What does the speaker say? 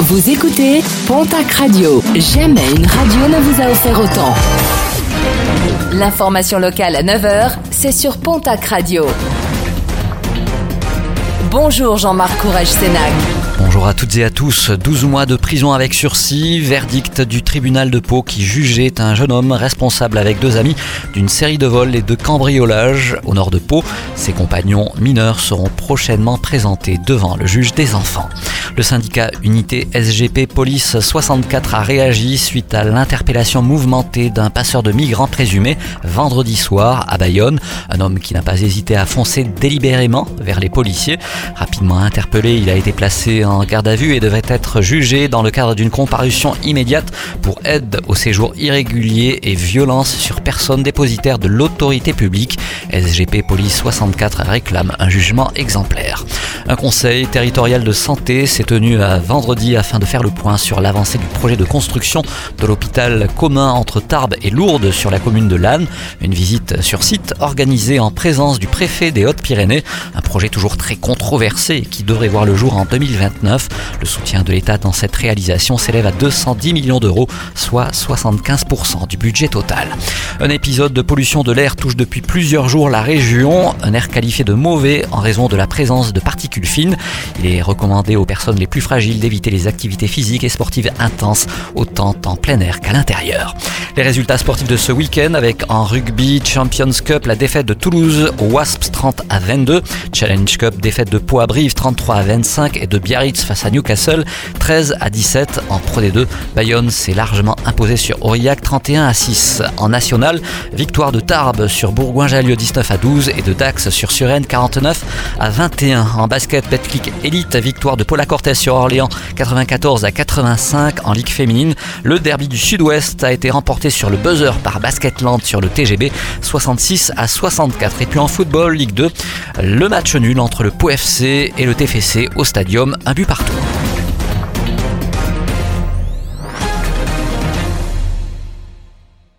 Vous écoutez Pontac Radio. Jamais une radio ne vous a offert autant. L'information locale à 9h, c'est sur Pontac Radio. Bonjour Jean-Marc Courage Sénac. Bonjour à toutes et à tous. 12 mois de prison avec sursis, verdict du tribunal de Pau qui jugeait un jeune homme responsable avec deux amis d'une série de vols et de cambriolages au nord de Pau. Ses compagnons mineurs seront prochainement présentés devant le juge des enfants. Le syndicat Unité SGP Police 64 a réagi suite à l'interpellation mouvementée d'un passeur de migrants présumé vendredi soir à Bayonne. Un homme qui n'a pas hésité à foncer délibérément vers les policiers. Rapidement interpellé, il a été placé en garde à vue et devrait être jugé dans le cadre d'une comparution immédiate pour aide au séjour irrégulier et violence sur personne dépositaire de l'autorité publique. SGP Police 64 réclame un jugement exemplaire. Un conseil territorial de santé s'est tenu à vendredi afin de faire le point sur l'avancée du projet de construction de l'hôpital commun entre Tarbes et Lourdes sur la commune de Lannes. Une visite sur site organisée en présence du préfet des Hautes-Pyrénées. Un projet toujours très controversé qui devrait voir le jour en 2029. Le soutien de l'État dans cette réalisation s'élève à 210 millions d'euros, soit 75% du budget total. Un épisode de pollution de l'air touche depuis plusieurs jours la région. Un air qualifié de mauvais en raison de la présence de particules fine. Il est recommandé aux personnes les plus fragiles d'éviter les activités physiques et sportives intenses, autant en plein air qu'à l'intérieur. Les résultats sportifs de ce week-end avec en rugby Champions Cup la défaite de Toulouse aux Wasps 30 à 22, Challenge Cup défaite de Pau à Brive 33 à 25 et de Biarritz face à Newcastle 13 à 17 en Pro D2. Bayonne s'est largement imposé sur Aurillac 31 à 6. En national, victoire de Tarbes sur Bourgoin-Jallieu 19 à 12 et de Dax sur Suresnes 49 à 21. En basket, Betclic Elite, victoire de Paula Sur Orléans 94 à 85 en Ligue féminine. Le derby du Sud-Ouest a été remporté sur le buzzer par Basketland sur le TGB 66 à 64. Et puis en football, Ligue 2, le match nul entre le Pau FC et le TFC au stadium, un but partout.